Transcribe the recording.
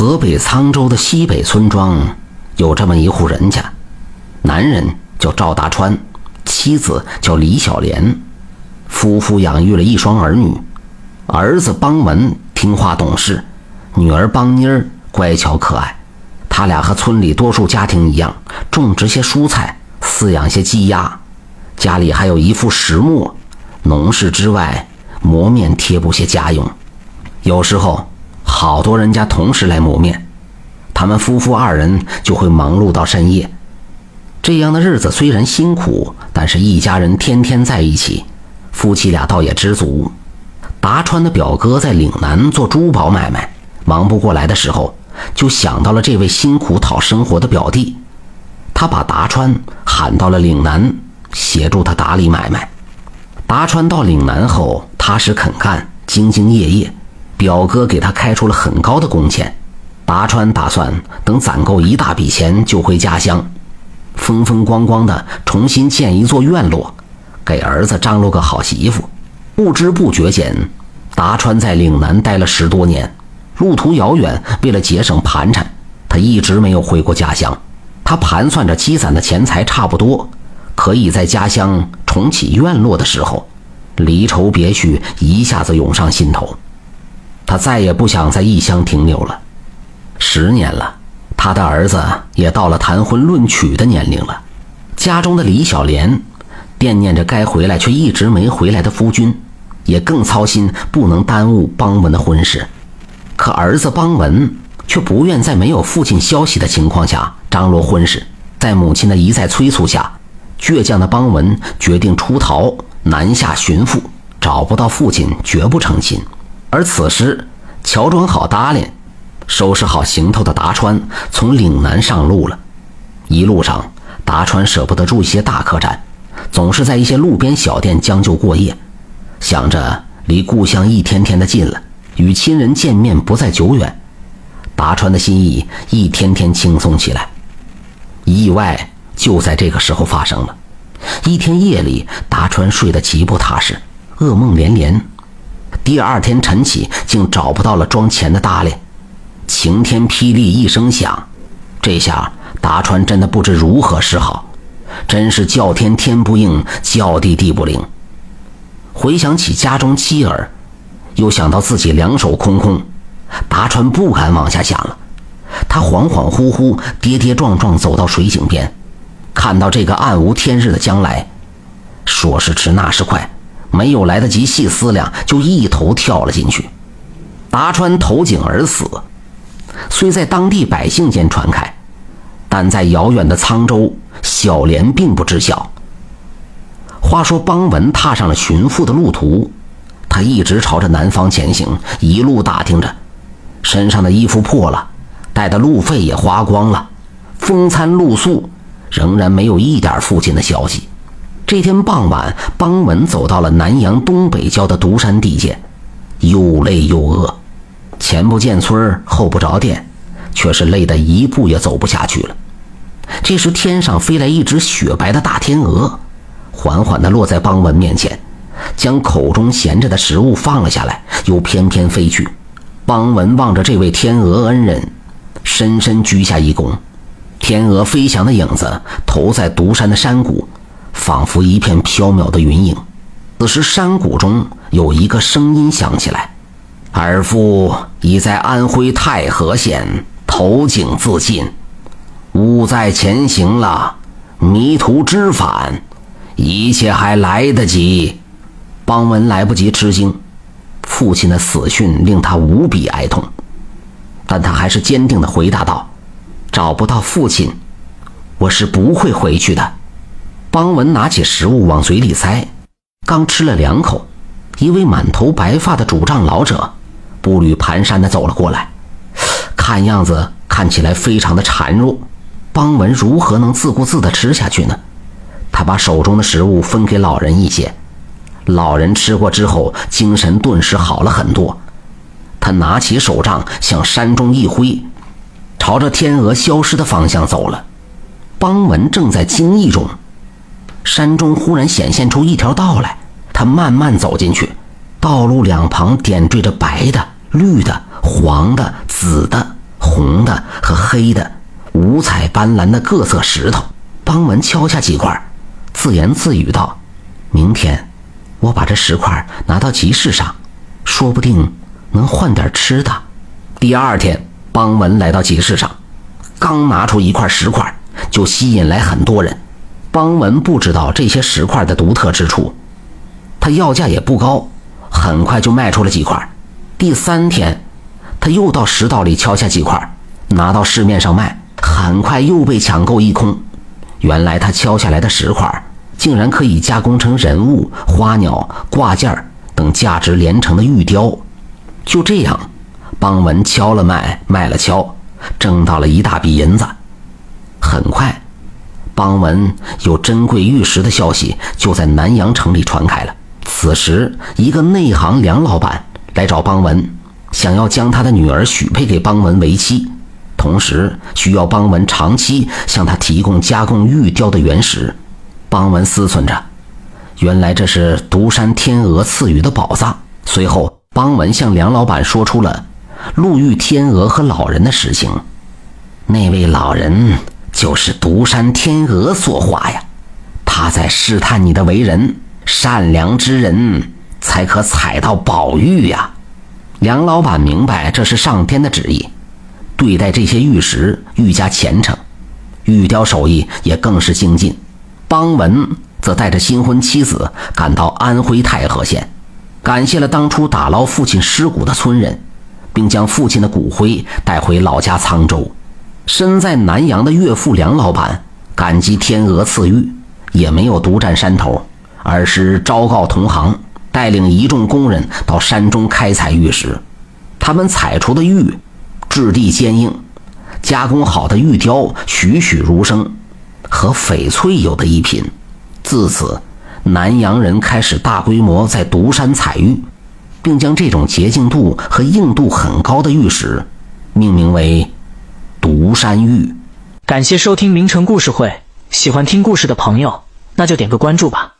河北沧州的西北村庄有这么一户人家，男人叫赵大川，妻子叫李小莲，夫妇养育了一双儿女，儿子邦文听话懂事，女儿邦妮儿乖巧可爱。他俩和村里多数家庭一样，种植些蔬菜，饲养些鸡鸭，家里还有一副石磨，农事之外磨面贴布些家用，有时候。好多人家同时来磨面，他们夫妇二人就会忙碌到深夜。这样的日子虽然辛苦，但是一家人天天在一起，夫妻俩倒也知足。达川的表哥在岭南做珠宝买卖，忙不过来的时候，就想到了这位辛苦讨生活的表弟，他把达川喊到了岭南，协助他打理买卖。达川到岭南后，踏实肯干，兢兢业业。表哥给他开出了很高的工钱，达川打算等攒够一大笔钱就回家乡，风风光光的重新建一座院落，给儿子张罗个好媳妇。不知不觉间，达川在岭南待了十多年，路途遥远，为了节省盘缠，他一直没有回过家乡。他盘算着积攒的钱财差不多，可以在家乡重启院落的时候，离愁别绪一下子涌上心头。他再也不想在异乡停留了，十年了，他的儿子也到了谈婚论娶的年龄了。家中的李小莲惦念着该回来却一直没回来的夫君，也更操心不能耽误邦文的婚事。可儿子邦文却不愿在没有父亲消息的情况下张罗婚事，在母亲的一再催促下，倔强的邦文决定出逃南下寻父，找不到父亲绝不成亲。而此时，乔装好搭裢、收拾好行头的达川从岭南上路了。一路上，达川舍不得住一些大客栈，总是在一些路边小店将就过夜，想着离故乡一天天的近了，与亲人见面不再久远。达川的心意一天天轻松起来。意外就在这个时候发生了。一天夜里，达川睡得极不踏实，噩梦连连。第二天晨起，竟找不到了装钱的搭裢，晴天霹雳一声响，这下达川真的不知如何是好，真是叫天天不应，叫地地不灵。回想起家中妻儿，又想到自己两手空空，达川不敢往下想了。他恍恍惚惚、跌跌撞撞走到水井边，看到这个暗无天日的将来，说时迟，那时快。没有来得及细思量，就一头跳了进去。达川投井而死，虽在当地百姓间传开，但在遥远的沧州，小莲并不知晓。话说邦文踏上了寻父的路途，他一直朝着南方前行，一路打听着，身上的衣服破了，带的路费也花光了，风餐露宿，仍然没有一点父亲的消息。这天傍晚，邦文走到了南阳东北郊的独山地界，又累又饿，前不见村后不着店，却是累得一步也走不下去了。这时，天上飞来一只雪白的大天鹅，缓缓地落在邦文面前，将口中衔着的食物放了下来，又翩翩飞去。邦文望着这位天鹅恩人，深深鞠下一躬。天鹅飞翔的影子投在独山的山谷。仿佛一片飘渺的云影。此时，山谷中有一个声音响起来：“尔父已在安徽太和县投井自尽，勿再前行了。迷途知返，一切还来得及。”邦文来不及吃惊，父亲的死讯令他无比哀痛，但他还是坚定地回答道：“找不到父亲，我是不会回去的。”邦文拿起食物往嘴里塞，刚吃了两口，一位满头白发的主杖老者步履蹒跚地走了过来，看样子看起来非常的孱弱。邦文如何能自顾自地吃下去呢？他把手中的食物分给老人一些，老人吃过之后，精神顿时好了很多。他拿起手杖向山中一挥，朝着天鹅消失的方向走了。邦文正在惊异中。山中忽然显现出一条道来，他慢慢走进去。道路两旁点缀着白的、绿的、黄的、紫的、红的和黑的，五彩斑斓的各色石头。邦文敲下几块，自言自语道：“明天，我把这石块拿到集市上，说不定能换点吃的。”第二天，邦文来到集市上，刚拿出一块石块，就吸引来很多人。邦文不知道这些石块的独特之处，他要价也不高，很快就卖出了几块。第三天，他又到石道里敲下几块，拿到市面上卖，很快又被抢购一空。原来他敲下来的石块，竟然可以加工成人物、花鸟、挂件等价值连城的玉雕。就这样。邦文敲了卖，卖了敲，挣到了一大笔银子。很快，邦文有珍贵玉石的消息就在南阳城里传开了。此时，一个内行梁老板来找邦文，想要将他的女儿许配给邦文为妻，同时需要邦文长期向他提供加工玉雕的原石。邦文思忖着，原来这是独山天鹅赐予的宝藏。随后，邦文向梁老板说出了。路遇天鹅和老人的事情，那位老人就是独山天鹅所化呀。他在试探你的为人，善良之人才可采到宝玉呀。梁老板明白这是上天的旨意，对待这些玉石愈加虔诚，玉雕手艺也更是精进。邦文则带着新婚妻子赶到安徽太和县，感谢了当初打捞父亲尸骨的村人。并将父亲的骨灰带回老家沧州。身在南阳的岳父梁老板感激天鹅赐玉，也没有独占山头，而是昭告同行，带领一众工人到山中开采玉石。他们采出的玉质地坚硬，加工好的玉雕栩栩如生，和翡翠有的一拼。自此，南阳人开始大规模在独山采玉。并将这种洁净度和硬度很高的玉石命名为独山玉。感谢收听名城故事会，喜欢听故事的朋友，那就点个关注吧。